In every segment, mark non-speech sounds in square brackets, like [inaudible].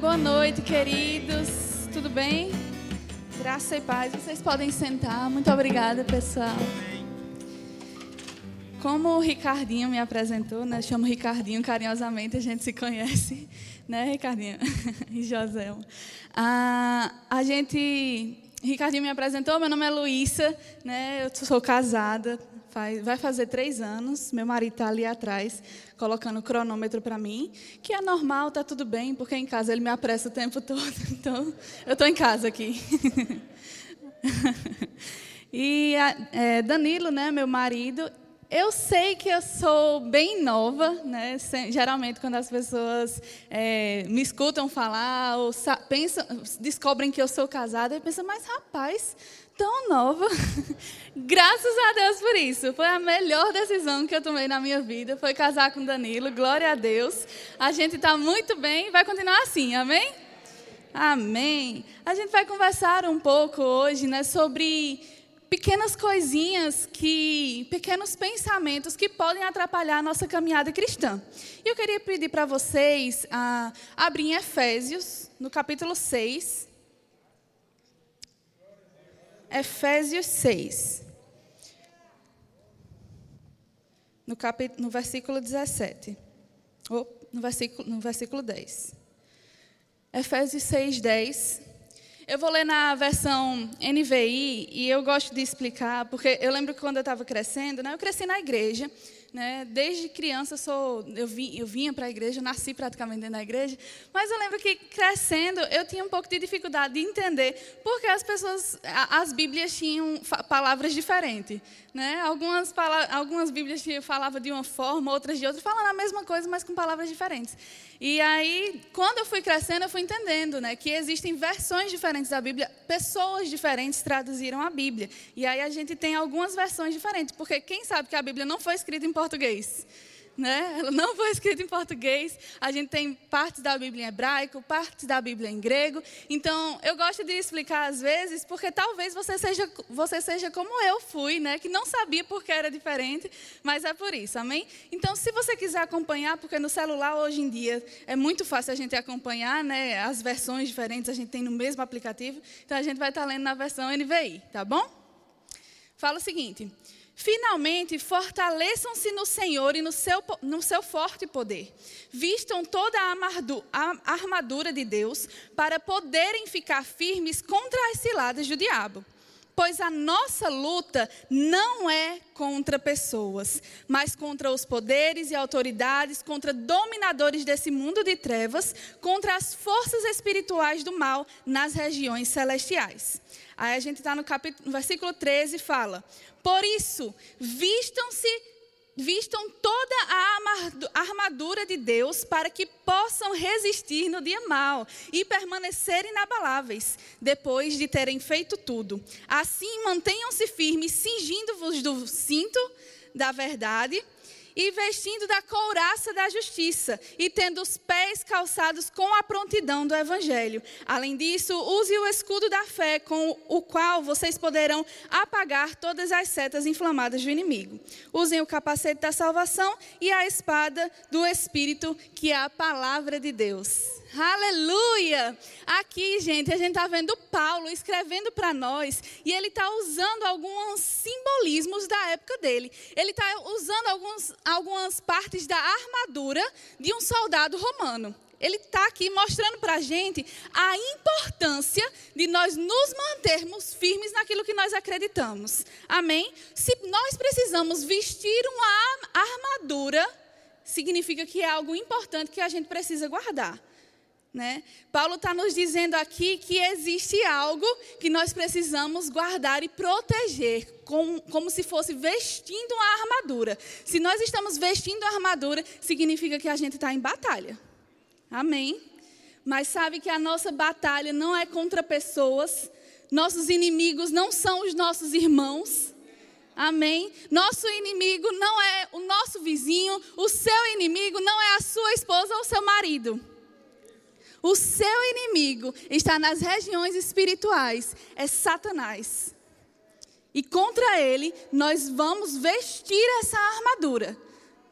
Boa noite, queridos. Tudo bem? Graça e paz. Vocês podem sentar. Muito obrigada, pessoal. Como o Ricardinho me apresentou, né? Chamo Ricardinho carinhosamente, a gente se conhece, né, Ricardinho? [laughs] e José. Ah, a gente. Ricardinho me apresentou, meu nome é Luísa, né? Eu sou casada, faz, vai fazer três anos. Meu marido está ali atrás, colocando o cronômetro para mim, que é normal, tá tudo bem, porque em casa ele me apressa o tempo [laughs] todo. Então, eu estou em casa aqui. [laughs] e é, Danilo, né, meu marido, eu sei que eu sou bem nova, né? Geralmente, quando as pessoas é, me escutam falar ou pensam, descobrem que eu sou casada, eu penso, mas rapaz, tão nova. [laughs] Graças a Deus por isso. Foi a melhor decisão que eu tomei na minha vida. Foi casar com Danilo. Glória a Deus. A gente está muito bem vai continuar assim. Amém? Amém. A gente vai conversar um pouco hoje né, sobre pequenas coisinhas que, pequenos pensamentos que podem atrapalhar a nossa caminhada cristã. E eu queria pedir para vocês ah, abrir em Efésios, no capítulo 6. Efésios 6. No, capítulo, no versículo 17. Ou no versículo, no versículo 10. Efésios 6, 10 eu vou ler na versão NVI e eu gosto de explicar, porque eu lembro que quando eu estava crescendo, né, eu cresci na igreja, né, desde criança sou, eu, vim, eu vinha para a igreja, nasci praticamente da igreja, mas eu lembro que crescendo eu tinha um pouco de dificuldade de entender porque as pessoas, as Bíblias tinham palavras diferentes. Né? Algumas, algumas Bíblias falavam de uma forma, outras de outra, falando a mesma coisa, mas com palavras diferentes. E aí, quando eu fui crescendo, eu fui entendendo né, que existem versões diferentes da Bíblia, pessoas diferentes traduziram a Bíblia. E aí a gente tem algumas versões diferentes, porque quem sabe que a Bíblia não foi escrita em português? Né? Ela não foi escrita em português. A gente tem partes da Bíblia em hebraico, partes da Bíblia em grego. Então, eu gosto de explicar às vezes, porque talvez você seja, você seja como eu fui, né? Que não sabia porque era diferente, mas é por isso, amém? Então, se você quiser acompanhar, porque no celular hoje em dia é muito fácil a gente acompanhar, né? As versões diferentes a gente tem no mesmo aplicativo. Então, a gente vai estar lendo na versão NVI, tá bom? Fala o seguinte. Finalmente, fortaleçam-se no Senhor e no seu, no seu forte poder. Vistam toda a armadura de Deus para poderem ficar firmes contra as ciladas do diabo. Pois a nossa luta não é contra pessoas, mas contra os poderes e autoridades, contra dominadores desse mundo de trevas, contra as forças espirituais do mal nas regiões celestiais. Aí a gente está no, capítulo, no versículo 13 e fala: por isso, vistam-se vistam toda a armadura de Deus para que possam resistir no dia mal e permanecer inabaláveis depois de terem feito tudo. Assim, mantenham-se firmes, cingindo-vos do cinto da verdade e vestindo da couraça da justiça, e tendo os pés calçados com a prontidão do evangelho. Além disso, use o escudo da fé, com o qual vocês poderão apagar todas as setas inflamadas do inimigo. Usem o capacete da salvação e a espada do espírito, que é a palavra de Deus. Aleluia! Aqui, gente, a gente está vendo Paulo escrevendo para nós e ele está usando alguns simbolismos da época dele. Ele está usando alguns, algumas partes da armadura de um soldado romano. Ele está aqui mostrando para a gente a importância de nós nos mantermos firmes naquilo que nós acreditamos. Amém? Se nós precisamos vestir uma armadura, significa que é algo importante que a gente precisa guardar. Né? Paulo está nos dizendo aqui que existe algo que nós precisamos guardar e proteger, com, como se fosse vestindo uma armadura. Se nós estamos vestindo a armadura, significa que a gente está em batalha. Amém? Mas sabe que a nossa batalha não é contra pessoas, nossos inimigos não são os nossos irmãos. Amém? Nosso inimigo não é o nosso vizinho, o seu inimigo não é a sua esposa ou o seu marido. O seu inimigo está nas regiões espirituais, é Satanás. E contra ele, nós vamos vestir essa armadura.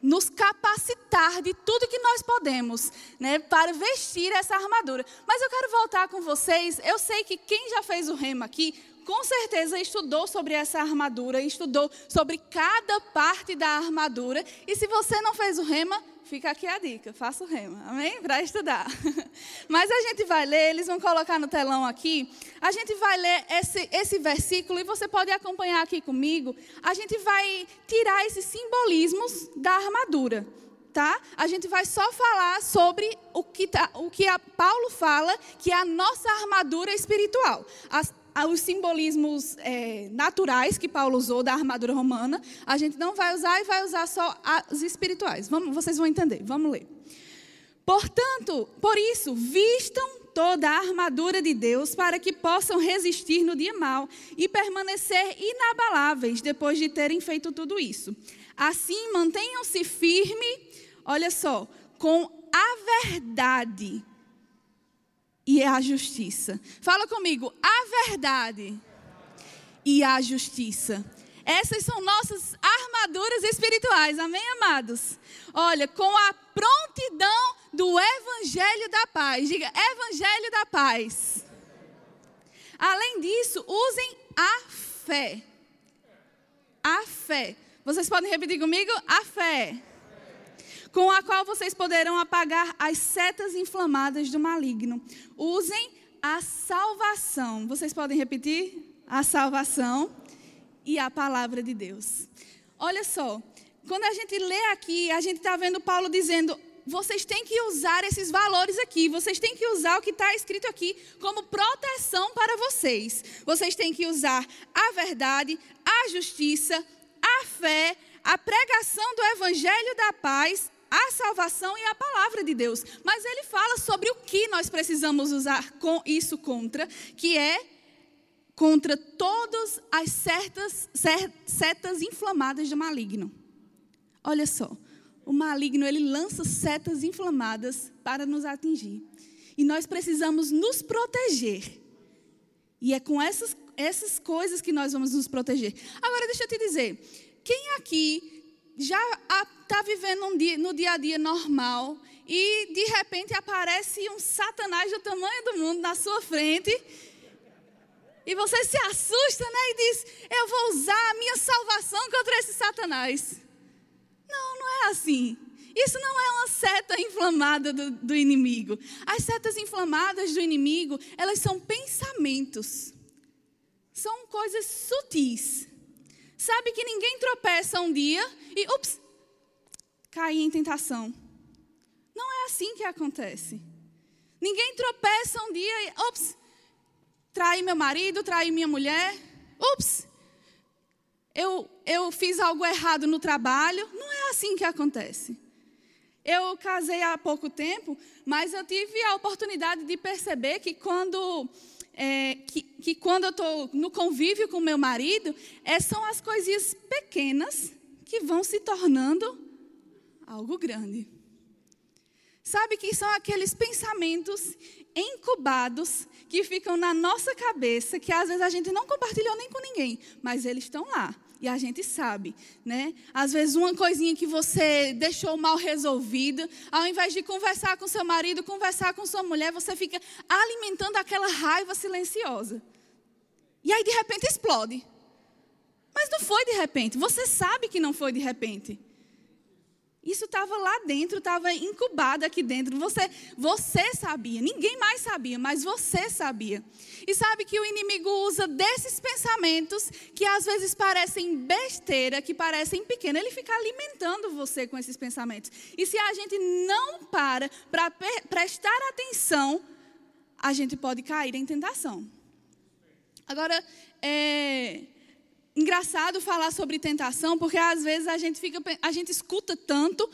nos capacitar de tudo que nós podemos, né, para vestir essa armadura. Mas eu quero voltar com vocês. Eu sei que quem já fez o rema aqui, com certeza estudou sobre essa armadura, estudou sobre cada parte da armadura. E se você não fez o rema, fica aqui a dica, faça o rema, amém? Para estudar. [laughs] Mas a gente vai ler, eles vão colocar no telão aqui. A gente vai ler esse, esse versículo e você pode acompanhar aqui comigo. A gente vai tirar esses simbolismos da armadura. Tá? A gente vai só falar sobre o que, tá, o que a Paulo fala, que é a nossa armadura espiritual. As, os simbolismos é, naturais que Paulo usou da armadura romana, a gente não vai usar e vai usar só as espirituais. Vamos, vocês vão entender. Vamos ler. Portanto, por isso, vistam toda a armadura de Deus para que possam resistir no dia mal e permanecer inabaláveis depois de terem feito tudo isso. Assim, mantenham-se firme, olha só, com a verdade e a justiça. Fala comigo, a verdade e a justiça. Essas são nossas armaduras espirituais, amém, amados? Olha, com a prontidão do Evangelho da Paz. Diga, Evangelho da Paz. Além disso, usem a fé. A fé. Vocês podem repetir comigo? A fé com a qual vocês poderão apagar as setas inflamadas do maligno. Usem a salvação. Vocês podem repetir? A salvação e a palavra de Deus. Olha só, quando a gente lê aqui, a gente está vendo Paulo dizendo: vocês têm que usar esses valores aqui, vocês têm que usar o que está escrito aqui como proteção para vocês. Vocês têm que usar a verdade, a justiça, a fé, a pregação do evangelho da paz a salvação e a palavra de Deus. Mas ele fala sobre o que nós precisamos usar com isso contra, que é contra todas as certas, setas inflamadas do maligno. Olha só, o maligno ele lança setas inflamadas para nos atingir. E nós precisamos nos proteger. E é com essas, essas coisas que nós vamos nos proteger. Agora, deixa eu te dizer: quem aqui já está vivendo um dia, no dia a dia normal e de repente aparece um satanás do tamanho do mundo na sua frente e você se assusta né, e diz: Eu vou usar a minha salvação contra esse satanás. Não, não é assim. Isso não é uma seta inflamada do, do inimigo. As setas inflamadas do inimigo, elas são pensamentos. São coisas sutis Sabe que ninguém tropeça um dia e, ups, cai em tentação. Não é assim que acontece. Ninguém tropeça um dia e, ups, trai meu marido, trai minha mulher. Ups, eu, eu fiz algo errado no trabalho. Não é assim que acontece. Eu casei há pouco tempo, mas eu tive a oportunidade de perceber que quando é, que, que, quando eu estou no convívio com meu marido, é, são as coisinhas pequenas que vão se tornando algo grande. Sabe que são aqueles pensamentos incubados que ficam na nossa cabeça, que às vezes a gente não compartilhou nem com ninguém, mas eles estão lá e a gente sabe, né? Às vezes uma coisinha que você deixou mal resolvida, ao invés de conversar com seu marido, conversar com sua mulher, você fica alimentando aquela raiva silenciosa. E aí de repente explode. Mas não foi de repente, você sabe que não foi de repente. Isso estava lá dentro, estava incubado aqui dentro. Você, você sabia, ninguém mais sabia, mas você sabia. E sabe que o inimigo usa desses pensamentos que às vezes parecem besteira, que parecem pequenos, ele fica alimentando você com esses pensamentos. E se a gente não para para prestar atenção, a gente pode cair em tentação. Agora, é, engraçado falar sobre tentação, porque às vezes a gente fica, a gente escuta tanto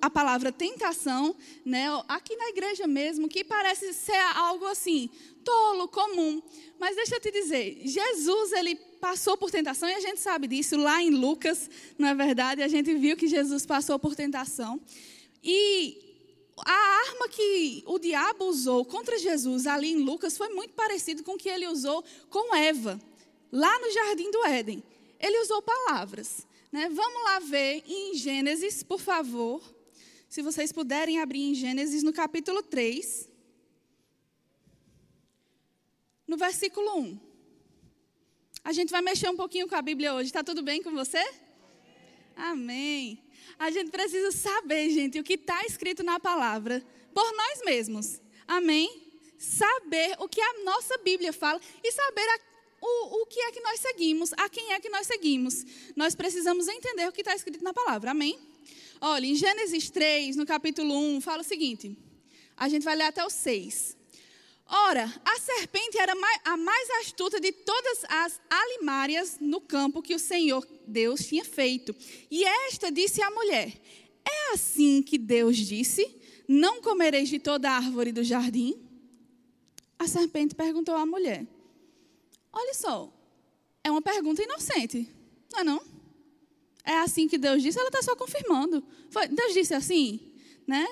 a palavra tentação, né, aqui na igreja mesmo, que parece ser algo assim, tolo, comum. Mas deixa eu te dizer, Jesus, ele passou por tentação e a gente sabe disso lá em Lucas, não é verdade? A gente viu que Jesus passou por tentação. E a arma que o diabo usou contra Jesus ali em Lucas foi muito parecido com o que ele usou com Eva lá no jardim do Éden. Ele usou palavras. Né? Vamos lá ver em Gênesis, por favor. Se vocês puderem abrir em Gênesis, no capítulo 3, no versículo 1. A gente vai mexer um pouquinho com a Bíblia hoje. Está tudo bem com você? Amém. A gente precisa saber, gente, o que está escrito na palavra por nós mesmos. Amém? Saber o que a nossa Bíblia fala e saber a, o, o que é que nós seguimos, a quem é que nós seguimos. Nós precisamos entender o que está escrito na palavra. Amém? Olha, em Gênesis 3, no capítulo 1, fala o seguinte. A gente vai ler até o 6. Ora, a serpente era a mais astuta de todas as alimárias no campo que o Senhor Deus tinha feito. E esta disse à mulher: É assim que Deus disse: Não comereis de toda árvore do jardim? A serpente perguntou à mulher: Olha só, é uma pergunta inocente, não é não? É assim que Deus disse, ela está só confirmando. Foi, Deus disse assim, né?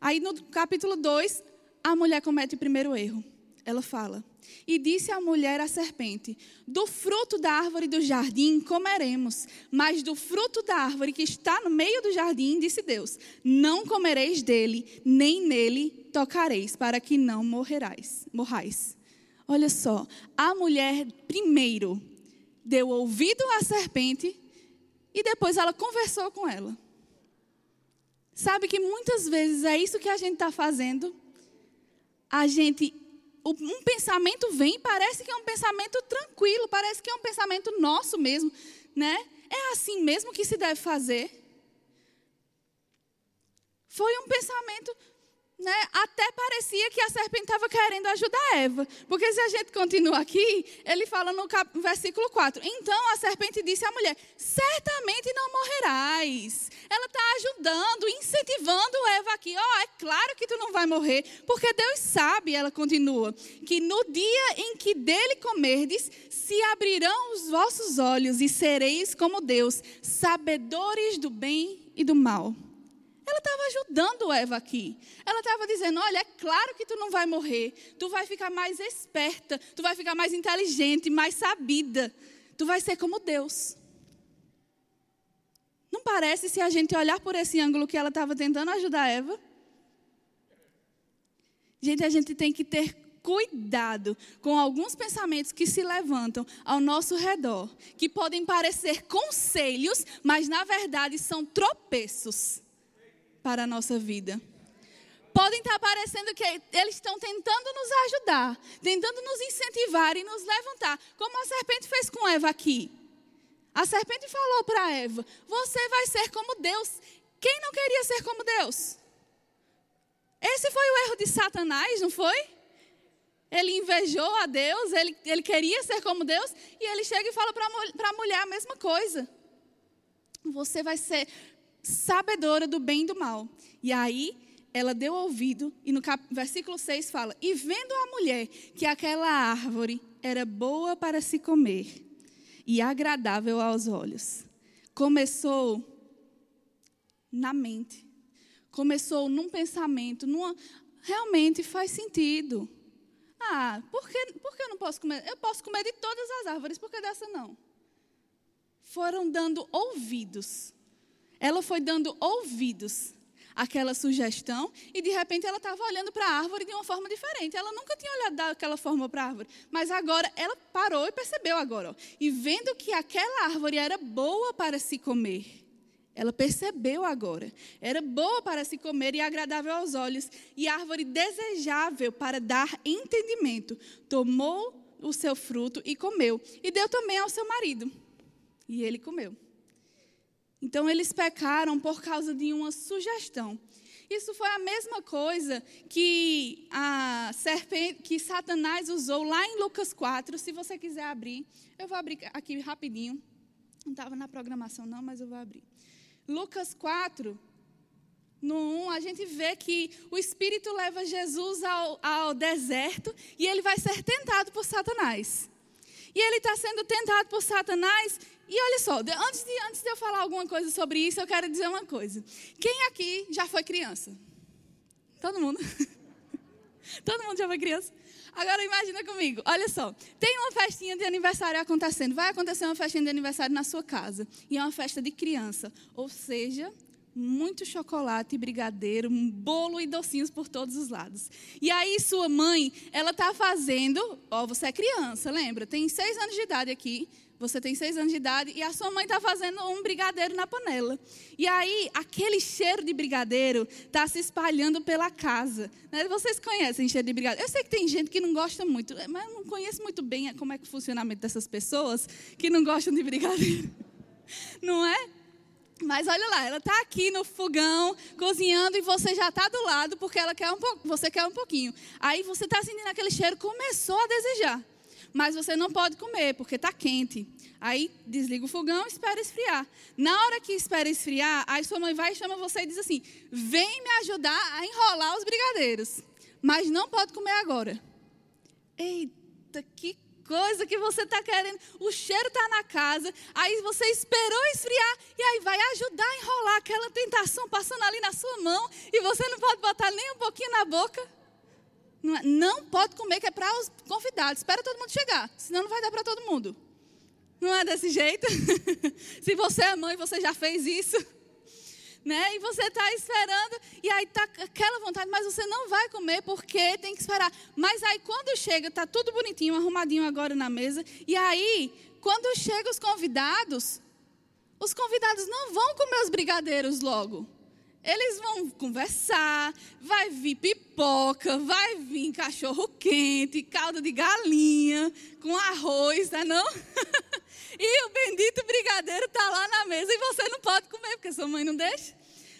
Aí no capítulo 2, a mulher comete o primeiro erro. Ela fala: E disse a mulher à serpente: Do fruto da árvore do jardim comeremos, mas do fruto da árvore que está no meio do jardim, disse Deus: Não comereis dele, nem nele tocareis, para que não morrerais, morrais. Olha só, a mulher primeiro deu ouvido à serpente e depois ela conversou com ela. Sabe que muitas vezes é isso que a gente está fazendo a gente um pensamento vem, parece que é um pensamento tranquilo, parece que é um pensamento nosso mesmo, né? É assim mesmo que se deve fazer. Foi um pensamento né, até parecia que a serpente estava querendo ajudar Eva. Porque se a gente continua aqui, ele fala no cap, versículo 4: Então a serpente disse à mulher: Certamente não morrerás. Ela está ajudando, incentivando Eva aqui: Ó, oh, é claro que tu não vai morrer, porque Deus sabe, ela continua, que no dia em que dele comerdes, se abrirão os vossos olhos e sereis como Deus, sabedores do bem e do mal. Ela estava ajudando Eva aqui. Ela estava dizendo: Olha, é claro que tu não vai morrer. Tu vai ficar mais esperta. Tu vai ficar mais inteligente, mais sabida. Tu vai ser como Deus. Não parece, se a gente olhar por esse ângulo, que ela estava tentando ajudar Eva? Gente, a gente tem que ter cuidado com alguns pensamentos que se levantam ao nosso redor, que podem parecer conselhos, mas na verdade são tropeços para a nossa vida. Podem estar parecendo que eles estão tentando nos ajudar, tentando nos incentivar e nos levantar, como a serpente fez com Eva aqui. A serpente falou para Eva: Você vai ser como Deus. Quem não queria ser como Deus? Esse foi o erro de Satanás, não foi? Ele invejou a Deus, ele, ele queria ser como Deus, e ele chega e fala para a mulher a mesma coisa. Você vai ser sabedora do bem e do mal. E aí ela deu ouvido, e no cap... versículo 6 fala: E vendo a mulher que aquela árvore era boa para se comer e agradável aos olhos, começou na mente, começou num pensamento, numa... realmente faz sentido. Ah, por que, por que eu não posso comer? Eu posso comer de todas as árvores, por que dessa não? Foram dando ouvidos ela foi dando ouvidos àquela sugestão e de repente ela estava olhando para a árvore de uma forma diferente. Ela nunca tinha olhado daquela forma para a árvore, mas agora ela parou e percebeu agora. Ó, e vendo que aquela árvore era boa para se comer. Ela percebeu agora. Era boa para se comer e agradável aos olhos, e árvore desejável para dar entendimento. Tomou o seu fruto e comeu, e deu também ao seu marido. E ele comeu. Então eles pecaram por causa de uma sugestão. Isso foi a mesma coisa que a serpente, que Satanás usou lá em Lucas 4. Se você quiser abrir, eu vou abrir aqui rapidinho. Não estava na programação não, mas eu vou abrir. Lucas 4, no 1, a gente vê que o Espírito leva Jesus ao, ao deserto e ele vai ser tentado por Satanás. E ele está sendo tentado por Satanás e olha só, antes de, antes de eu falar alguma coisa sobre isso, eu quero dizer uma coisa. Quem aqui já foi criança? Todo mundo? [laughs] Todo mundo já foi criança? Agora imagina comigo, olha só. Tem uma festinha de aniversário acontecendo. Vai acontecer uma festinha de aniversário na sua casa. E é uma festa de criança. Ou seja, muito chocolate, brigadeiro, um bolo e docinhos por todos os lados. E aí sua mãe, ela está fazendo, ó, você é criança, lembra? Tem seis anos de idade aqui. Você tem seis anos de idade e a sua mãe está fazendo um brigadeiro na panela. E aí, aquele cheiro de brigadeiro está se espalhando pela casa. Né? Vocês conhecem cheiro de brigadeiro? Eu sei que tem gente que não gosta muito, mas eu não conheço muito bem como é que o funcionamento dessas pessoas que não gostam de brigadeiro. [laughs] Não é? Mas olha lá, ela está aqui no fogão, cozinhando, e você já está do lado, porque ela quer um pouco, você quer um pouquinho. Aí você está sentindo aquele cheiro, começou a desejar. Mas você não pode comer, porque está quente. Aí desliga o fogão e espera esfriar. Na hora que espera esfriar, aí sua mãe vai e chama você e diz assim: vem me ajudar a enrolar os brigadeiros. Mas não pode comer agora. Eita, que coisa que você está querendo. O cheiro está na casa, aí você esperou esfriar e aí vai ajudar a enrolar aquela tentação passando ali na sua mão e você não pode botar nem um pouquinho na boca. Não, é, não pode comer, que é para os convidados. Espera todo mundo chegar, senão não vai dar para todo mundo. Não é desse jeito? [laughs] Se você é mãe, você já fez isso né? E você está esperando, e aí tá aquela vontade, mas você não vai comer porque tem que esperar. Mas aí quando chega, está tudo bonitinho, arrumadinho agora na mesa, e aí, quando chegam os convidados, os convidados não vão comer os brigadeiros logo. Eles vão conversar, vai vir pipoca, vai vir cachorro quente, caldo de galinha, com arroz, tá não? [laughs] e o bendito brigadeiro tá lá na mesa e você não pode comer, porque sua mãe não deixa.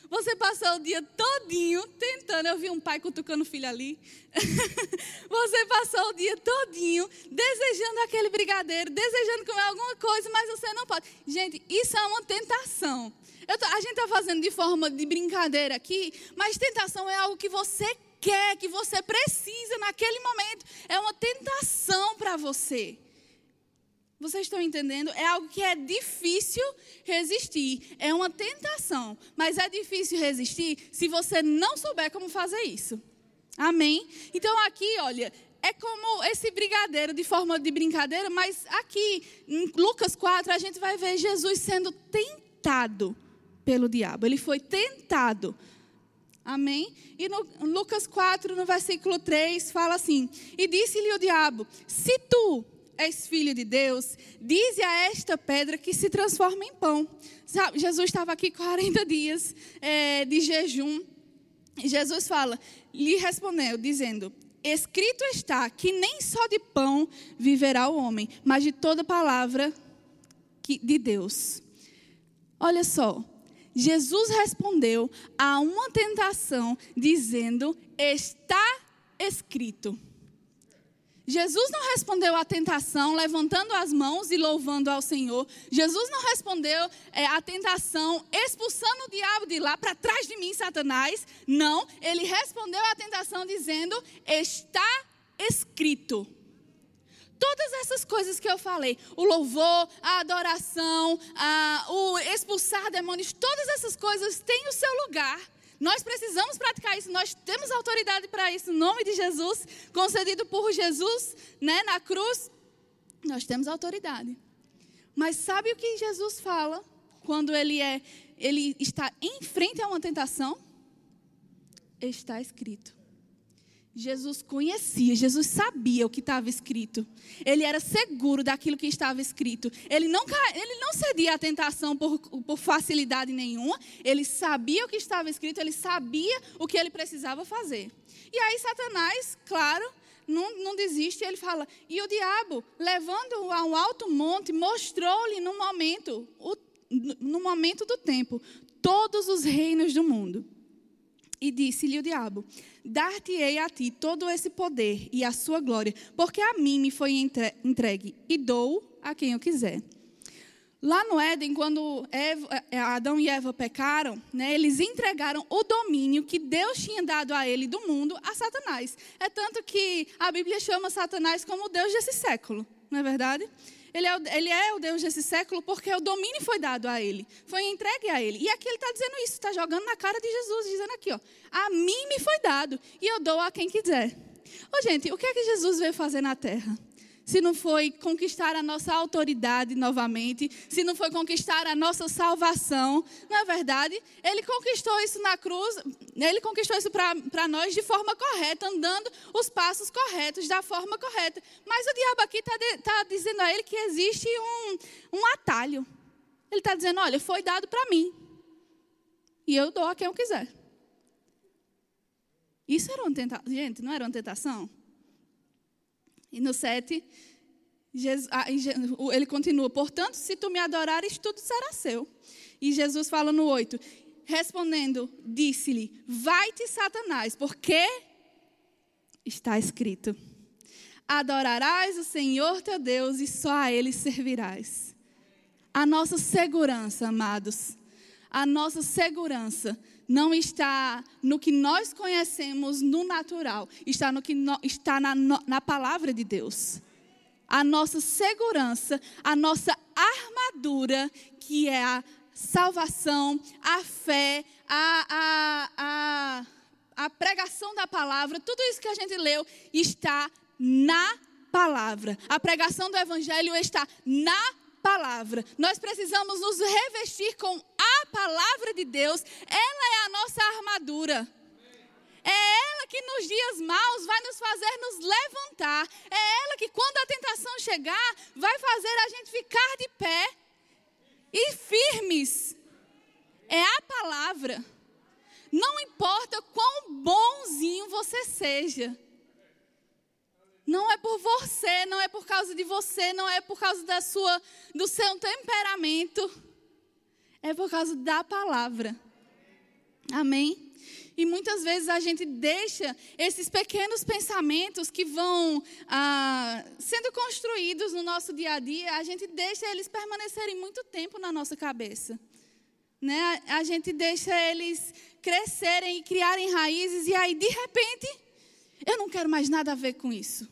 Você passou o dia todinho tentando, eu vi um pai cutucando o filho ali. [laughs] você passou o dia todinho desejando aquele brigadeiro, desejando comer alguma coisa, mas você não pode. Gente, isso é uma tentação. Tô, a gente está fazendo de forma de brincadeira aqui, mas tentação é algo que você quer, que você precisa naquele momento. É uma tentação para você. Vocês estão entendendo? É algo que é difícil resistir. É uma tentação. Mas é difícil resistir se você não souber como fazer isso. Amém? Então aqui, olha, é como esse brigadeiro de forma de brincadeira, mas aqui em Lucas 4 a gente vai ver Jesus sendo tentado pelo diabo. Ele foi tentado. Amém? E no Lucas 4, no versículo 3, fala assim: E disse-lhe o diabo: Se tu és filho de Deus, dize a esta pedra que se transforma em pão. Sabe, Jesus estava aqui 40 dias é, de jejum. E Jesus fala, lhe respondeu, dizendo: Escrito está que nem só de pão viverá o homem, mas de toda palavra de Deus. Olha só, Jesus respondeu a uma tentação, dizendo: Está escrito. Jesus não respondeu à tentação levantando as mãos e louvando ao Senhor. Jesus não respondeu é, à tentação expulsando o diabo de lá para trás de mim, Satanás. Não, ele respondeu à tentação dizendo: Está escrito. Todas essas coisas que eu falei, o louvor, a adoração, a, o expulsar demônios, todas essas coisas têm o seu lugar nós precisamos praticar isso, nós temos autoridade para isso, em nome de Jesus, concedido por Jesus né, na cruz. Nós temos autoridade. Mas sabe o que Jesus fala quando ele, é, ele está em frente a uma tentação? Está escrito. Jesus conhecia, Jesus sabia o que estava escrito. Ele era seguro daquilo que estava escrito. Ele não, ele não cedia à tentação por, por facilidade nenhuma. Ele sabia o que estava escrito, ele sabia o que ele precisava fazer. E aí, Satanás, claro, não, não desiste. Ele fala: E o diabo, levando-o a um alto monte, mostrou-lhe no momento, o, no momento do tempo, todos os reinos do mundo. E disse-lhe o diabo: Dar-te-ei a ti todo esse poder e a sua glória, porque a mim me foi entregue e dou a quem eu quiser. Lá no Éden, quando Eva, é, Adão e Eva pecaram, né, eles entregaram o domínio que Deus tinha dado a ele do mundo a Satanás. É tanto que a Bíblia chama Satanás como o Deus desse século, não é verdade? Ele é, o, ele é, o, Deus desse século porque o domínio foi dado a ele, foi entregue a ele. E aqui ele está dizendo isso, está jogando na cara de Jesus, dizendo aqui, ó, a mim me foi dado e eu dou a quem quiser. Ô, gente, o que é que Jesus veio fazer na terra? Se não foi conquistar a nossa autoridade novamente, se não foi conquistar a nossa salvação, não é verdade? Ele conquistou isso na cruz, ele conquistou isso para nós de forma correta, andando os passos corretos, da forma correta. Mas o diabo aqui está tá dizendo a ele que existe um, um atalho. Ele está dizendo: olha, foi dado para mim. E eu dou a quem eu quiser. Isso era uma tentação. Gente, não era uma tentação? E no 7, ele continua: Portanto, se tu me adorares, tudo será seu. E Jesus fala no 8: Respondendo, disse-lhe: Vai-te, Satanás, porque está escrito: Adorarás o Senhor teu Deus e só a Ele servirás. A nossa segurança, amados, a nossa segurança não está no que nós conhecemos no natural, está, no que no, está na, na palavra de Deus. A nossa segurança, a nossa armadura, que é a salvação, a fé, a, a, a, a pregação da palavra, tudo isso que a gente leu está na palavra. A pregação do evangelho está na palavra. Nós precisamos nos revestir com a palavra de Deus. Ela é a nossa armadura. É ela que nos dias maus vai nos fazer nos levantar. É ela que, quando a tentação chegar, vai fazer a gente ficar de pé e firmes. É a palavra. Não importa quão bonzinho você seja. Não é por você, não é por causa de você, não é por causa da sua, do seu temperamento. É por causa da palavra. Amém? E muitas vezes a gente deixa esses pequenos pensamentos que vão ah, sendo construídos no nosso dia a dia, a gente deixa eles permanecerem muito tempo na nossa cabeça. Né? A gente deixa eles crescerem e criarem raízes, e aí, de repente, eu não quero mais nada a ver com isso.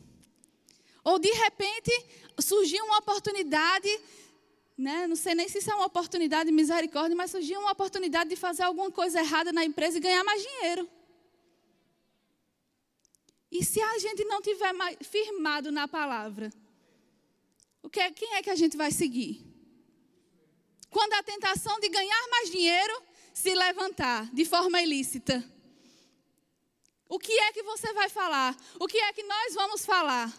Ou de repente surgiu uma oportunidade, né? não sei nem se isso é uma oportunidade de misericórdia, mas surgiu uma oportunidade de fazer alguma coisa errada na empresa e ganhar mais dinheiro. E se a gente não tiver firmado na palavra, o que, é, quem é que a gente vai seguir? Quando a tentação de ganhar mais dinheiro se levantar de forma ilícita, o que é que você vai falar? O que é que nós vamos falar?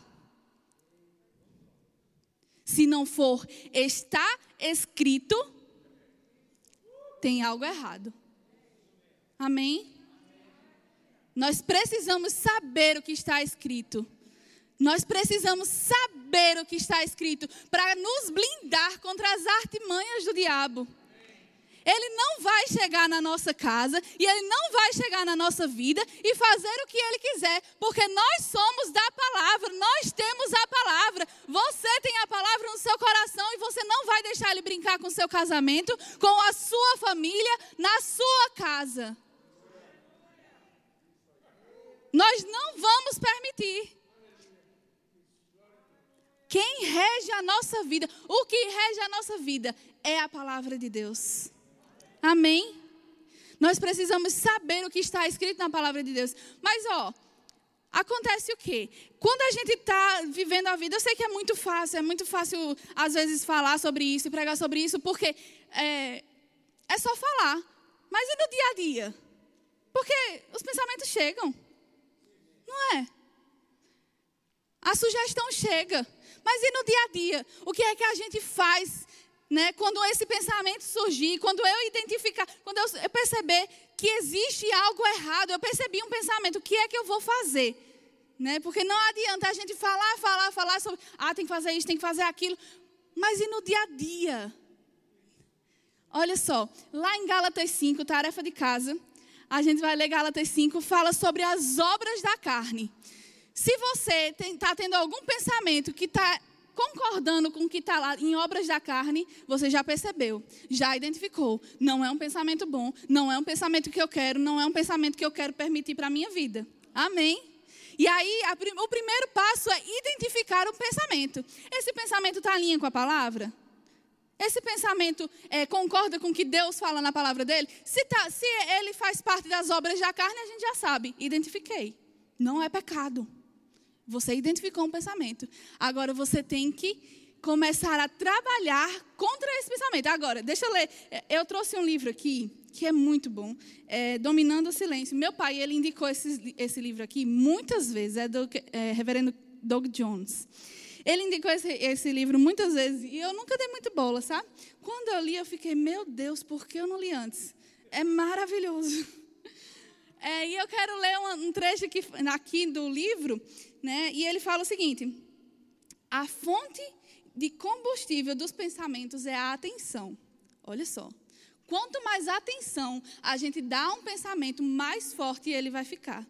Se não for está escrito, tem algo errado. Amém? Nós precisamos saber o que está escrito. Nós precisamos saber o que está escrito para nos blindar contra as artimanhas do diabo. Ele não vai chegar na nossa casa e ele não vai chegar na nossa vida e fazer o que ele quiser, porque nós somos da palavra, nós temos a palavra. Você tem a palavra no seu coração e você não vai deixar ele brincar com o seu casamento, com a sua família, na sua casa. Nós não vamos permitir. Quem rege a nossa vida, o que rege a nossa vida é a palavra de Deus. Amém? Nós precisamos saber o que está escrito na palavra de Deus. Mas, ó, acontece o quê? Quando a gente está vivendo a vida, eu sei que é muito fácil, é muito fácil, às vezes, falar sobre isso pregar sobre isso, porque é, é só falar. Mas e no dia a dia? Porque os pensamentos chegam. Não é? A sugestão chega. Mas e no dia a dia? O que é que a gente faz né? Quando esse pensamento surgir, quando eu identificar, quando eu perceber que existe algo errado, eu percebi um pensamento, o que é que eu vou fazer? Né? Porque não adianta a gente falar, falar, falar sobre, ah, tem que fazer isso, tem que fazer aquilo, mas e no dia a dia? Olha só, lá em Gálatas 5, tarefa de casa, a gente vai ler Gálatas 5, fala sobre as obras da carne. Se você está tendo algum pensamento que está concordando com o que está lá em obras da carne, você já percebeu, já identificou. Não é um pensamento bom, não é um pensamento que eu quero, não é um pensamento que eu quero permitir para a minha vida. Amém? E aí, a, o primeiro passo é identificar o pensamento. Esse pensamento está em linha com a palavra? Esse pensamento é, concorda com o que Deus fala na palavra dele? Se, tá, se ele faz parte das obras da carne, a gente já sabe. Identifiquei. Não é pecado. Você identificou um pensamento. Agora você tem que começar a trabalhar contra esse pensamento. Agora, deixa eu ler. Eu trouxe um livro aqui que é muito bom, é Dominando o Silêncio. Meu pai, ele indicou esse, esse livro aqui muitas vezes, é do é, reverendo Doug Jones. Ele indicou esse, esse, livro muitas vezes e eu nunca dei muito bola, sabe? Quando eu li, eu fiquei, meu Deus, por que eu não li antes? É maravilhoso. [laughs] É, e eu quero ler um, um trecho aqui, aqui do livro, né? E ele fala o seguinte: a fonte de combustível dos pensamentos é a atenção. Olha só. Quanto mais atenção a gente dá a um pensamento, mais forte ele vai ficar.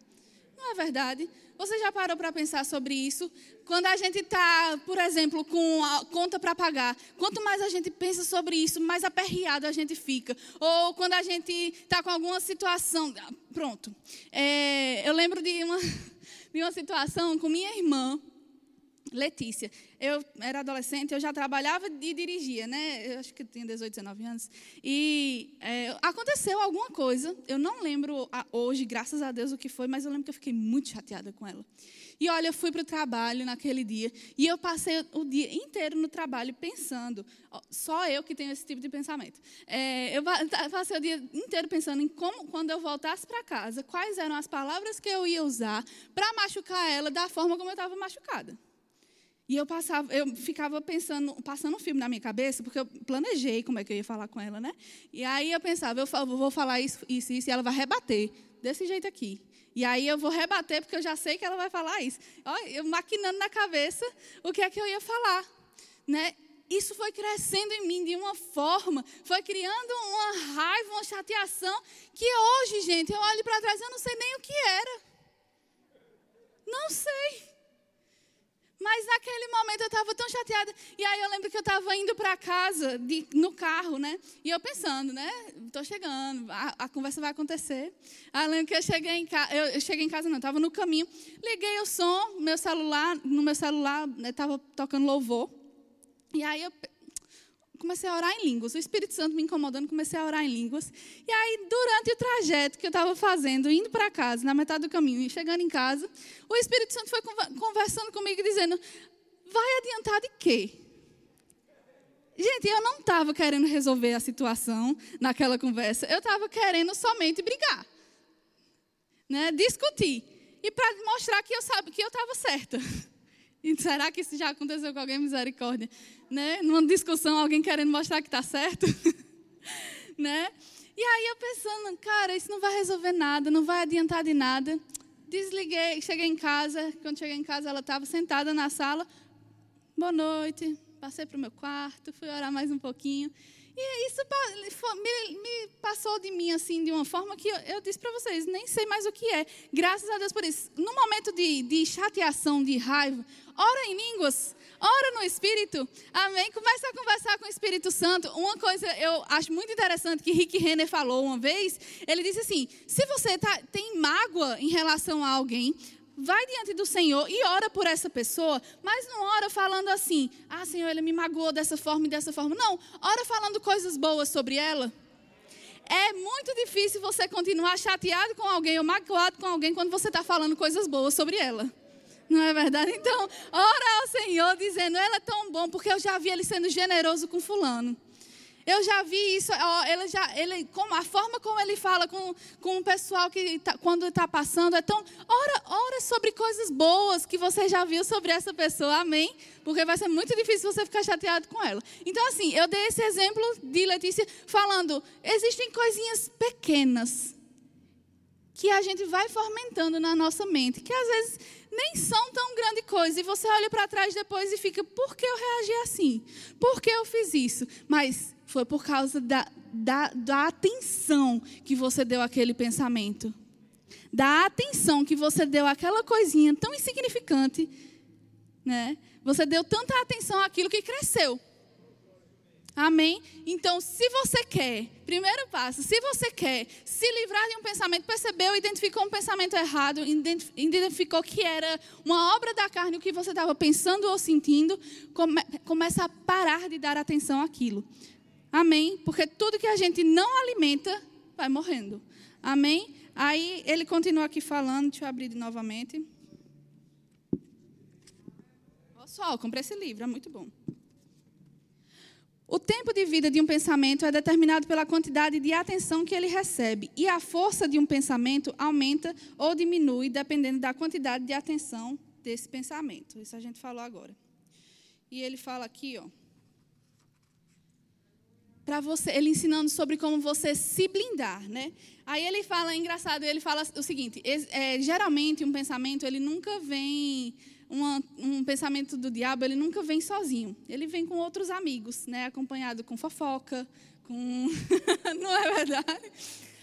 Não é verdade? Você já parou para pensar sobre isso? Quando a gente está, por exemplo, com a conta para pagar, quanto mais a gente pensa sobre isso, mais aperreado a gente fica. Ou quando a gente está com alguma situação. Pronto. É, eu lembro de uma, de uma situação com minha irmã. Letícia, eu era adolescente, eu já trabalhava e dirigia, né? Eu acho que tinha 18, 19 anos. E é, aconteceu alguma coisa, eu não lembro hoje, graças a Deus, o que foi, mas eu lembro que eu fiquei muito chateada com ela. E olha, eu fui para o trabalho naquele dia, e eu passei o dia inteiro no trabalho pensando, só eu que tenho esse tipo de pensamento. É, eu passei o dia inteiro pensando em como, quando eu voltasse para casa, quais eram as palavras que eu ia usar para machucar ela da forma como eu estava machucada. E eu passava, eu ficava pensando, passando um filme na minha cabeça, porque eu planejei como é que eu ia falar com ela, né? E aí eu pensava, eu vou falar isso, isso, isso, e ela vai rebater, desse jeito aqui. E aí eu vou rebater, porque eu já sei que ela vai falar isso. Eu maquinando na cabeça o que é que eu ia falar, né? Isso foi crescendo em mim de uma forma, foi criando uma raiva, uma chateação, que hoje, gente, eu olho para trás eu não sei nem o que era. Não sei. Naquele momento eu estava tão chateada. E aí eu lembro que eu estava indo para casa, de, no carro, né? E eu pensando, né? Estou chegando, a, a, conversa vai acontecer. Aí eu lembro que eu cheguei em casa, eu, eu cheguei em casa não, estava no caminho. Liguei o som, meu celular, no meu celular estava né, tocando louvor. E aí eu comecei a orar em línguas. O Espírito Santo me incomodando, comecei a orar em línguas. E aí, durante o trajeto que eu estava fazendo, indo para casa, na metade do caminho, e chegando em casa, o Espírito Santo foi conversando comigo, dizendo: Vai adiantar de quê? Gente, eu não estava querendo resolver a situação naquela conversa, eu estava querendo somente brigar, né? discutir. E para mostrar que eu sabia que eu estava certa. [laughs] E será que isso já aconteceu com alguém? Misericórdia. Né? Numa discussão, alguém querendo mostrar que está certo. [laughs] né? E aí eu pensando, cara, isso não vai resolver nada, não vai adiantar de nada. Desliguei, cheguei em casa. Quando cheguei em casa, ela estava sentada na sala. Boa noite. Passei para o meu quarto, fui orar mais um pouquinho. E isso me, passou de mim assim de uma forma que eu disse para vocês, nem sei mais o que é. Graças a Deus por isso. No momento de, de chateação, de raiva, ora em línguas, ora no Espírito. Amém? Começa a conversar com o Espírito Santo. Uma coisa eu acho muito interessante que Rick Renner falou uma vez. Ele disse assim: se você tá, tem mágoa em relação a alguém, vai diante do Senhor e ora por essa pessoa, mas não ora falando assim, ah, Senhor, ele me magoou dessa forma e dessa forma. Não, ora falando coisas boas sobre ela. É muito difícil você continuar chateado com alguém ou magoado com alguém quando você está falando coisas boas sobre ela. Não é verdade? Então, ora ao Senhor dizendo, ela é tão bom, porque eu já vi ele sendo generoso com fulano. Eu já vi isso, ele já, ele, como, a forma como ele fala com, com o pessoal que tá, quando está passando é tão. Ora, ora sobre coisas boas que você já viu sobre essa pessoa, amém? Porque vai ser muito difícil você ficar chateado com ela. Então, assim, eu dei esse exemplo de Letícia falando: existem coisinhas pequenas que a gente vai fomentando na nossa mente, que às vezes nem são tão grande coisa. E você olha para trás depois e fica: por que eu reagi assim? Por que eu fiz isso? Mas foi por causa da, da, da atenção que você deu àquele pensamento. Da atenção que você deu àquela coisinha tão insignificante. Né? Você deu tanta atenção àquilo que cresceu. Amém? Então, se você quer, primeiro passo, se você quer se livrar de um pensamento, percebeu, identificou um pensamento errado, identificou que era uma obra da carne o que você estava pensando ou sentindo, come, começa a parar de dar atenção àquilo. Amém? Porque tudo que a gente não alimenta vai morrendo. Amém? Aí ele continua aqui falando, deixa eu abrir novamente. Pessoal, comprei esse livro, é muito bom. O tempo de vida de um pensamento é determinado pela quantidade de atenção que ele recebe, e a força de um pensamento aumenta ou diminui dependendo da quantidade de atenção desse pensamento. Isso a gente falou agora. E ele fala aqui, ó, para você, ele ensinando sobre como você se blindar, né? Aí ele fala, é engraçado, ele fala o seguinte: é, geralmente um pensamento ele nunca vem uma, um pensamento do diabo, ele nunca vem sozinho. Ele vem com outros amigos, né? acompanhado com fofoca, com. [laughs] Não é verdade?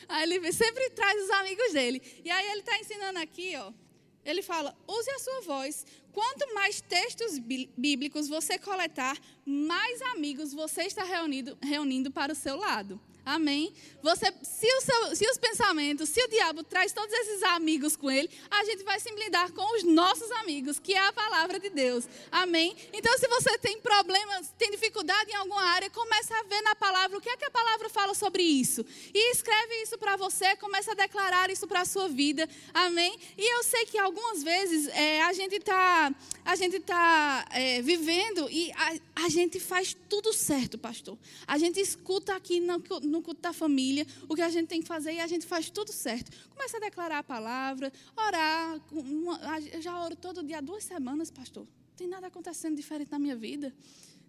Aí ele sempre traz os amigos dele. E aí ele está ensinando aqui, ó. Ele fala: use a sua voz. Quanto mais textos bíblicos você coletar, mais amigos você está reunindo, reunindo para o seu lado. Amém? Você, se, seu, se, os pensamentos, se o diabo traz todos esses amigos com ele, a gente vai se blindar com os nossos amigos, que é a palavra de Deus. Amém? Então, se você tem problemas, tem dificuldade em alguma área, comece a ver na palavra o que é que a palavra fala sobre isso. E escreve isso para você, comece a declarar isso para a sua vida. Amém? E eu sei que algumas vezes é, a gente está a gente tá, é, vivendo e a, a gente faz tudo certo, pastor. A gente escuta aqui no, no no culto da família, o que a gente tem que fazer e a gente faz tudo certo. Começa a declarar a palavra, orar. Eu já oro todo dia, duas semanas, pastor. Não tem nada acontecendo diferente na minha vida.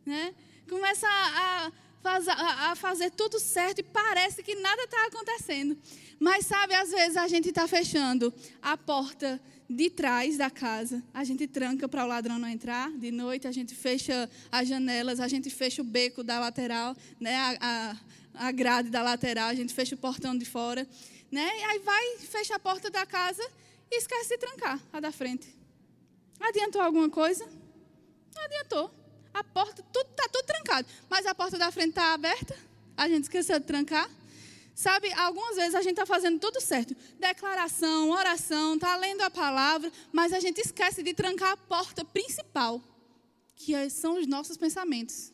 Né? Começa a, a, a fazer tudo certo e parece que nada está acontecendo. Mas sabe, às vezes a gente está fechando a porta de trás da casa, a gente tranca para o ladrão não entrar. De noite a gente fecha as janelas, a gente fecha o beco da lateral, né? A, a, a grade da lateral, a gente fecha o portão de fora, né? E aí vai, fecha a porta da casa e esquece de trancar a da frente. Adiantou alguma coisa? Não adiantou. A porta, tudo está tudo trancado. Mas a porta da frente está aberta. A gente esqueceu de trancar. Sabe, algumas vezes a gente está fazendo tudo certo. Declaração, oração, está lendo a palavra, mas a gente esquece de trancar a porta principal, que é, são os nossos pensamentos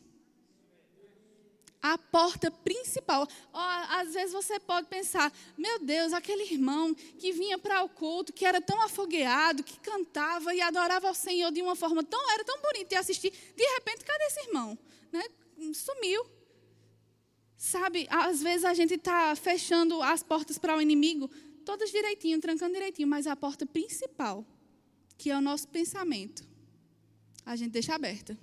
a porta principal. às vezes você pode pensar, meu Deus, aquele irmão que vinha para o culto, que era tão afogueado, que cantava e adorava ao Senhor de uma forma tão, era tão bonito de assistir, de repente, cadê esse irmão? Né? Sumiu. Sabe, às vezes a gente está fechando as portas para o inimigo, todas direitinho, trancando direitinho, mas a porta principal, que é o nosso pensamento, a gente deixa aberta.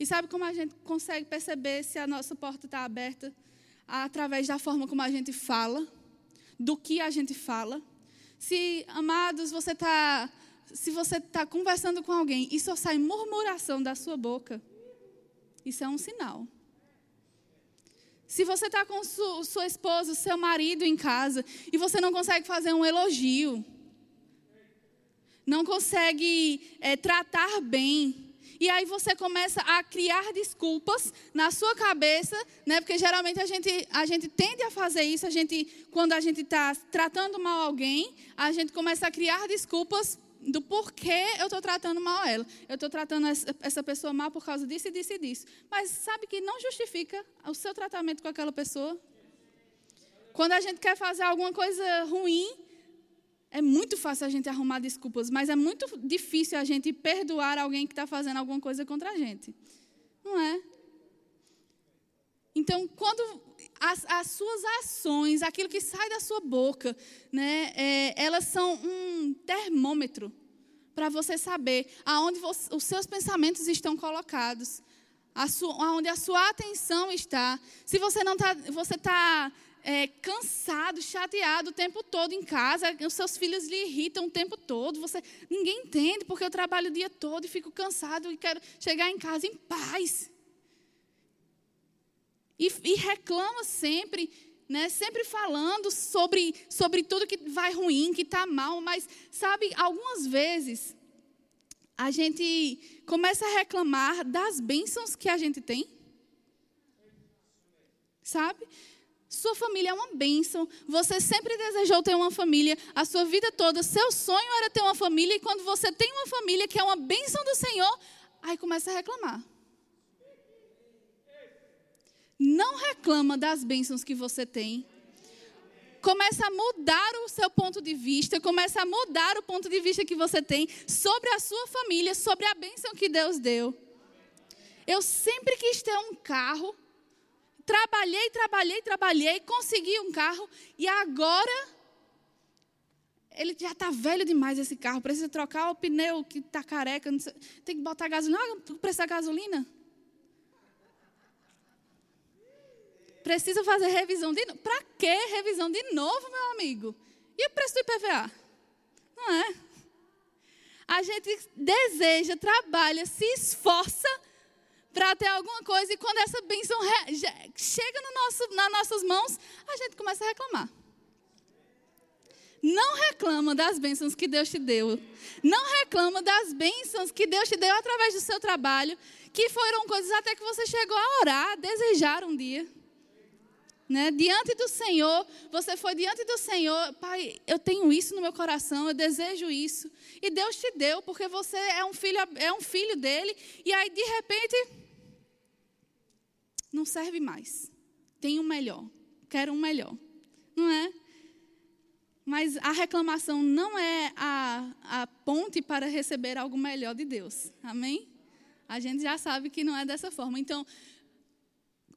E sabe como a gente consegue perceber se a nossa porta está aberta? Através da forma como a gente fala, do que a gente fala. Se, amados, você está. Se você está conversando com alguém e só sai murmuração da sua boca, isso é um sinal. Se você está com su, sua esposa, seu marido em casa e você não consegue fazer um elogio, não consegue é, tratar bem, e aí você começa a criar desculpas na sua cabeça, né? Porque geralmente a gente, a gente tende a fazer isso, a gente, quando a gente está tratando mal alguém, a gente começa a criar desculpas do porquê eu estou tratando mal ela. Eu estou tratando essa pessoa mal por causa disso e disso e disso. Mas sabe que não justifica o seu tratamento com aquela pessoa? Quando a gente quer fazer alguma coisa ruim, é muito fácil a gente arrumar desculpas, mas é muito difícil a gente perdoar alguém que está fazendo alguma coisa contra a gente. Não é? Então, quando as, as suas ações, aquilo que sai da sua boca, né, é, elas são um termômetro para você saber aonde você, os seus pensamentos estão colocados, a sua, aonde a sua atenção está. Se você não está, você está é, cansado, chateado o tempo todo em casa, os seus filhos lhe irritam o tempo todo, você ninguém entende porque eu trabalho o dia todo e fico cansado e quero chegar em casa em paz. E, e reclama sempre, né, sempre falando sobre, sobre tudo que vai ruim, que está mal, mas sabe, algumas vezes a gente começa a reclamar das bênçãos que a gente tem. Sabe? Sua família é uma bênção. Você sempre desejou ter uma família a sua vida toda. Seu sonho era ter uma família. E quando você tem uma família que é uma bênção do Senhor, aí começa a reclamar. Não reclama das bênçãos que você tem. começa a mudar o seu ponto de vista, começa a mudar o ponto de vista que você tem sobre a sua família, sobre a bênção que Deus deu. Eu sempre quis ter um carro, trabalhei, trabalhei, trabalhei, consegui um carro e agora ele já está velho demais esse carro, precisa trocar o pneu que está careca, tem que botar gasolina. Não, precisa gasolina. Precisa fazer revisão de novo. Para que revisão de novo, meu amigo? E o preço do IPVA? Não é? A gente deseja, trabalha, se esforça para ter alguma coisa e quando essa bênção chega no nosso, nas nossas mãos, a gente começa a reclamar. Não reclama das bênçãos que Deus te deu. Não reclama das bênçãos que Deus te deu através do seu trabalho, que foram coisas até que você chegou a orar, a desejar um dia. Né? Diante do Senhor, você foi diante do Senhor, Pai, eu tenho isso no meu coração, eu desejo isso. E Deus te deu, porque você é um filho, é um filho dele, e aí de repente não serve mais. Tem um melhor. Quero um melhor. Não é? Mas a reclamação não é a, a ponte para receber algo melhor de Deus. Amém? A gente já sabe que não é dessa forma. Então,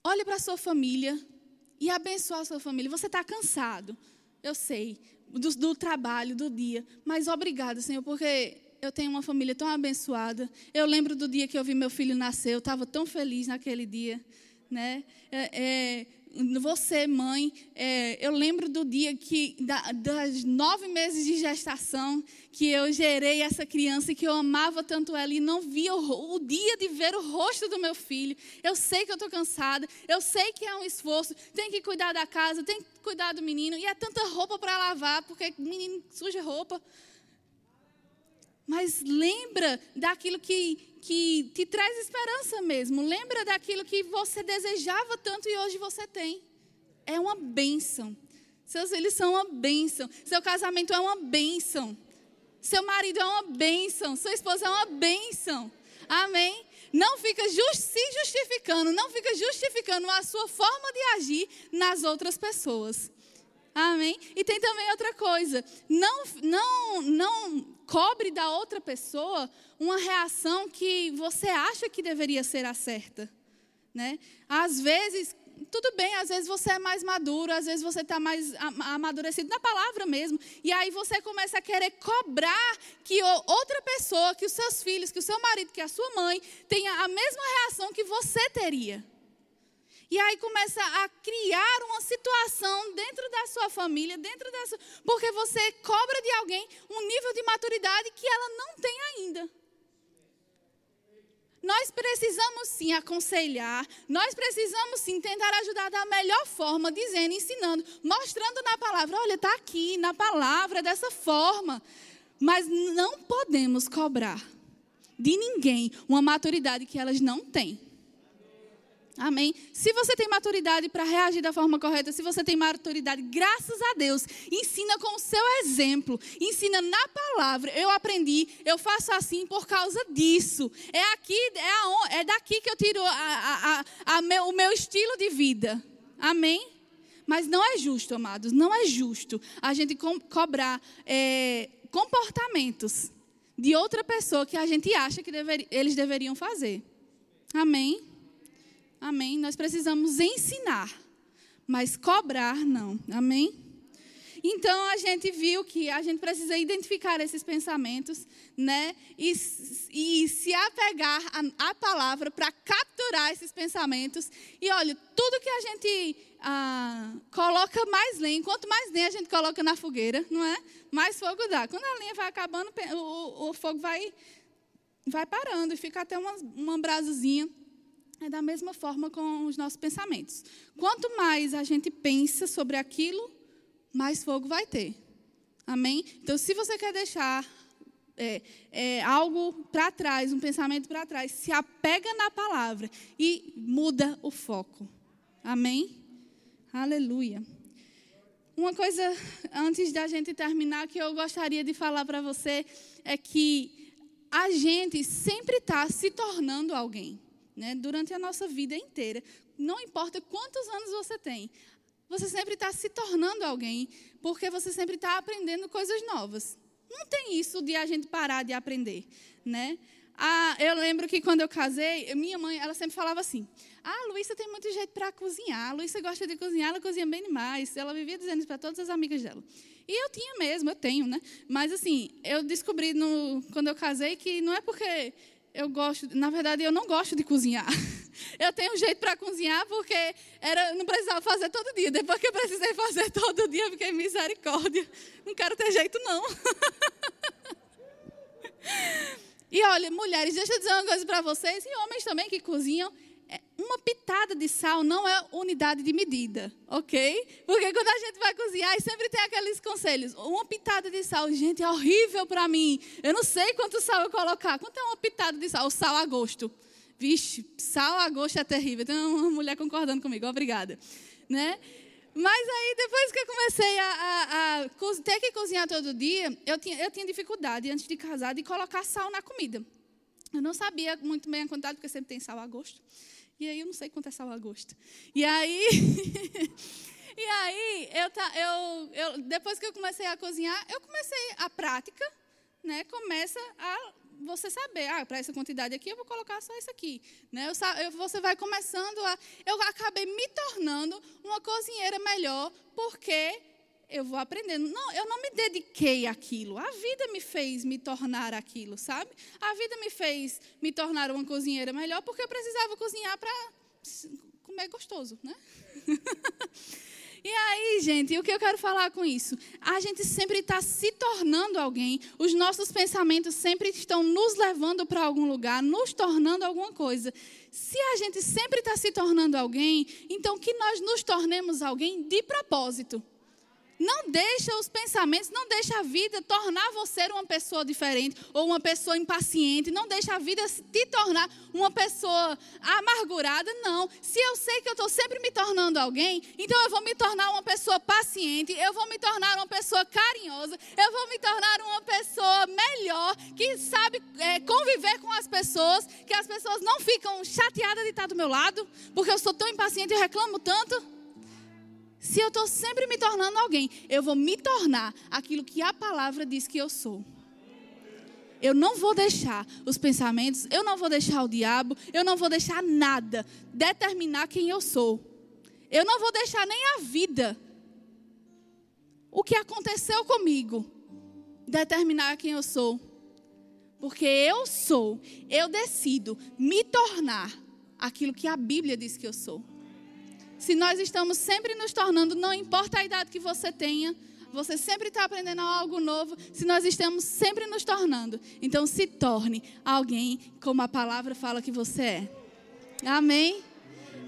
olhe para a sua família e abençoe a sua família. Você está cansado, eu sei, do, do trabalho, do dia. Mas obrigado, Senhor, porque eu tenho uma família tão abençoada. Eu lembro do dia que eu vi meu filho nascer, eu estava tão feliz naquele dia. Né? É, é, você, mãe, é, eu lembro do dia que, da, das nove meses de gestação, que eu gerei essa criança que eu amava tanto ela e não via o, o dia de ver o rosto do meu filho. Eu sei que eu estou cansada, eu sei que é um esforço, tem que cuidar da casa, tem que cuidar do menino, e é tanta roupa para lavar, porque menino suja roupa. Mas lembra daquilo que, que te traz esperança mesmo. Lembra daquilo que você desejava tanto e hoje você tem. É uma bênção. Seus filhos são uma bênção. Seu casamento é uma bênção. Seu marido é uma bênção. Sua esposa é uma bênção. Amém? Não fica just, se justificando, não fica justificando a sua forma de agir nas outras pessoas. Amém? E tem também outra coisa. Não, não, não cobre da outra pessoa uma reação que você acha que deveria ser a certa. Né? Às vezes, tudo bem, às vezes você é mais maduro, às vezes você está mais amadurecido na palavra mesmo. E aí você começa a querer cobrar que outra pessoa, que os seus filhos, que o seu marido, que a sua mãe tenha a mesma reação que você teria. E aí começa a criar uma situação dentro da sua família, dentro dessa. Porque você cobra de alguém um nível de maturidade que ela não tem ainda. Nós precisamos sim aconselhar, nós precisamos sim tentar ajudar da melhor forma, dizendo, ensinando, mostrando na palavra: olha, está aqui, na palavra, dessa forma. Mas não podemos cobrar de ninguém uma maturidade que elas não têm. Amém? Se você tem maturidade para reagir da forma correta, se você tem maturidade, graças a Deus, ensina com o seu exemplo, ensina na palavra. Eu aprendi, eu faço assim por causa disso. É aqui, é, a, é daqui que eu tiro a, a, meu, o meu estilo de vida. Amém? Mas não é justo, amados, não é justo a gente co cobrar é, comportamentos de outra pessoa que a gente acha que eles deveriam fazer. Amém? Amém? Nós precisamos ensinar, mas cobrar não. Amém? Então a gente viu que a gente precisa identificar esses pensamentos, né? E, e se apegar à palavra para capturar esses pensamentos. E olha, tudo que a gente ah, coloca mais lenha, quanto mais lenha a gente coloca na fogueira, não é? Mais fogo dá. Quando a lenha vai acabando, o, o fogo vai, vai parando e fica até uma, uma brasazinha. É da mesma forma com os nossos pensamentos. Quanto mais a gente pensa sobre aquilo, mais fogo vai ter. Amém? Então, se você quer deixar é, é, algo para trás, um pensamento para trás, se apega na palavra e muda o foco. Amém? Aleluia. Uma coisa, antes da gente terminar, que eu gostaria de falar para você é que a gente sempre está se tornando alguém né, durante a nossa vida inteira. Não importa quantos anos você tem, Você sempre está se tornando alguém, porque você sempre está aprendendo coisas novas. Não tem isso de a gente parar de aprender, né? Ah, eu lembro que quando eu casei, minha mãe, ela sempre falava assim: Ah, Luísa tem muito jeito para cozinhar. A Luísa gosta de cozinhar, ela cozinha bem demais. Ela vivia dizendo isso para todas as amigas dela. E eu tinha mesmo, eu tenho, né? Mas assim, eu descobri no, quando eu casei que não é porque eu gosto, na verdade, eu não gosto de cozinhar. [laughs] Eu tenho jeito para cozinhar porque era, não precisava fazer todo dia. Depois que eu precisei fazer [laughs] todo dia, fiquei misericórdia. Não quero ter jeito, não. [laughs] E olha, mulheres, deixa eu dizer uma coisa para vocês, e homens também que cozinham. É, uma pitada de sal não é unidade de medida, ok? Porque quando a gente vai cozinhar, sempre tem aqueles conselhos. Uma pitada de sal, gente, é horrível para mim. Eu não sei quanto sal eu colocar. Quanto é uma pitada de sal? O sal a gosto. Vixe, sal a gosto é terrível. Tem uma mulher concordando comigo, obrigada. Né? Mas aí, depois que eu comecei a, a, a, ter que cozinhar todo dia, eu tinha, eu tinha dificuldade, antes de casar, de colocar sal na comida. Eu não sabia muito bem a quantidade, porque sempre tem sal a gosto. E aí, eu não sei quanto é sal a gosto. E aí... [laughs] e aí, eu, eu, eu, depois que eu comecei a cozinhar, eu comecei a prática, né? Começa a você saber, ah, para essa quantidade aqui eu vou colocar só isso aqui. Né? Eu, você vai começando a. Eu acabei me tornando uma cozinheira melhor porque eu vou aprendendo. Não, eu não me dediquei àquilo. A vida me fez me tornar aquilo, sabe? A vida me fez me tornar uma cozinheira melhor porque eu precisava cozinhar para comer gostoso, né? [laughs] E aí, gente, o que eu quero falar com isso? A gente sempre está se tornando alguém, os nossos pensamentos sempre estão nos levando para algum lugar, nos tornando alguma coisa. Se a gente sempre está se tornando alguém, então que nós nos tornemos alguém de propósito. Não deixa os pensamentos, não deixa a vida tornar você uma pessoa diferente ou uma pessoa impaciente. Não deixa a vida te tornar uma pessoa amargurada. Não. Se eu sei que eu estou sempre me tornando alguém, então eu vou me tornar uma pessoa paciente, eu vou me tornar uma pessoa carinhosa, eu vou me tornar uma pessoa melhor, que sabe é, conviver com as pessoas, que as pessoas não ficam chateadas de estar do meu lado, porque eu sou tão impaciente e reclamo tanto. Se eu estou sempre me tornando alguém, eu vou me tornar aquilo que a palavra diz que eu sou. Eu não vou deixar os pensamentos, eu não vou deixar o diabo, eu não vou deixar nada determinar quem eu sou. Eu não vou deixar nem a vida, o que aconteceu comigo, determinar quem eu sou. Porque eu sou, eu decido me tornar aquilo que a Bíblia diz que eu sou. Se nós estamos sempre nos tornando, não importa a idade que você tenha, você sempre está aprendendo algo novo, se nós estamos sempre nos tornando. Então se torne alguém como a palavra fala que você é. Amém?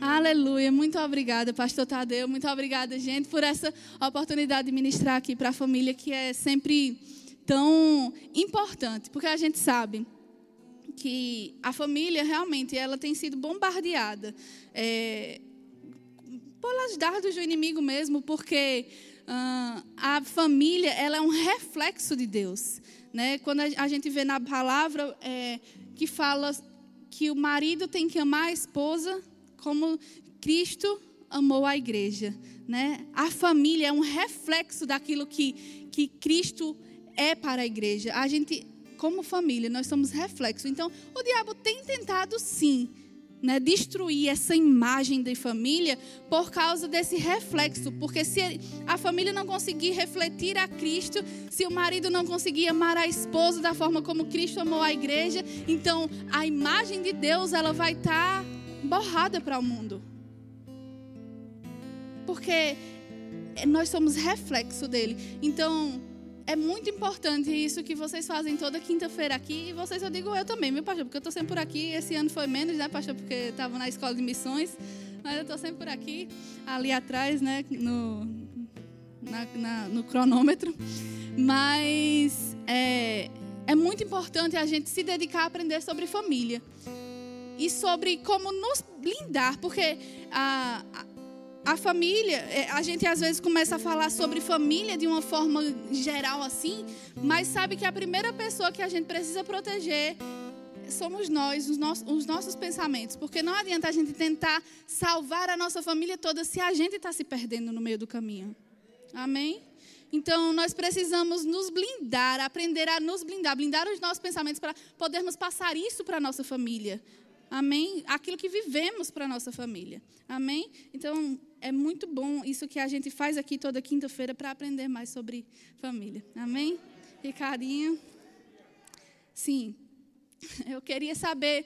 Aleluia. Muito obrigada, pastor Tadeu. Muito obrigada, gente, por essa oportunidade de ministrar aqui para a família que é sempre tão importante, porque a gente sabe que a família realmente ela tem sido bombardeada. É, pelas dardos do inimigo mesmo, porque uh, a família ela é um reflexo de Deus. Né? Quando a, gente vê na palavra é, que fala que o marido tem que amar a esposa como Cristo amou a igreja. Né? A família é um reflexo daquilo que, que Cristo é para a igreja. A gente, como família, nós somos reflexo. Então, o diabo tem tentado sim né, destruir essa imagem de família por causa desse reflexo. Porque se a família não conseguir refletir a Cristo, se o marido não conseguir amar a esposa da forma como Cristo amou a igreja, então a imagem de Deus ela vai estar tá borrada para o mundo. Porque nós somos reflexo dele. Então, é muito importante isso que vocês fazem toda quinta-feira aqui. E vocês, eu digo eu também, meu pastor? Porque eu estou sempre por aqui. Esse ano foi menos, né, pastor? Porque estava na escola de missões. Mas eu estou sempre por aqui, ali atrás, né, no, na, na, no cronômetro. Mas é, é muito importante a gente se dedicar a aprender sobre família. E sobre como nos blindar. Porque a, a a família, é, a gente às vezes começa a falar sobre família de uma forma geral assim, mas sabe que a primeira pessoa que a gente precisa proteger somos nós, os nossos, os nossos pensamentos. Porque não adianta a gente tentar salvar a nossa família toda se a gente está se perdendo no meio do caminho. Amém? Então, nós precisamos nos blindar, aprender a nos blindar, blindar os nossos pensamentos para podermos passar isso para a nossa família. Amém? Aquilo que vivemos para a nossa família. Amém? Então, é muito bom isso que a gente faz aqui toda quinta-feira para aprender mais sobre família. Amém? Ricardinho. Sim. [laughs] Eu queria saber